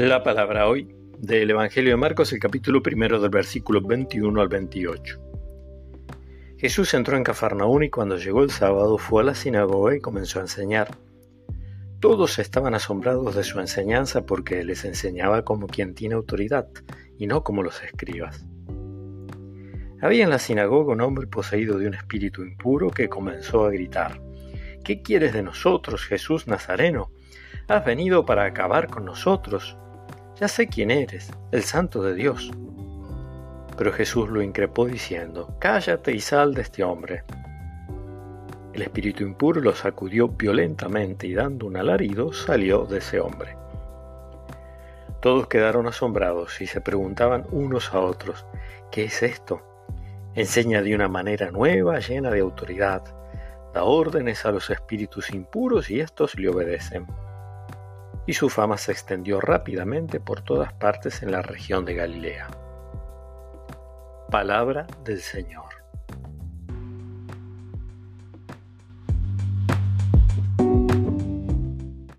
La palabra hoy del Evangelio de Marcos, el capítulo primero del versículo 21 al 28. Jesús entró en Cafarnaún y cuando llegó el sábado fue a la sinagoga y comenzó a enseñar. Todos estaban asombrados de su enseñanza porque les enseñaba como quien tiene autoridad y no como los escribas. Había en la sinagoga un hombre poseído de un espíritu impuro que comenzó a gritar, ¿Qué quieres de nosotros, Jesús Nazareno? Has venido para acabar con nosotros. Ya sé quién eres, el santo de Dios. Pero Jesús lo increpó diciendo, Cállate y sal de este hombre. El espíritu impuro lo sacudió violentamente y dando un alarido salió de ese hombre. Todos quedaron asombrados y se preguntaban unos a otros, ¿qué es esto? Enseña de una manera nueva, llena de autoridad, da órdenes a los espíritus impuros y estos le obedecen y su fama se extendió rápidamente por todas partes en la región de Galilea. Palabra del Señor.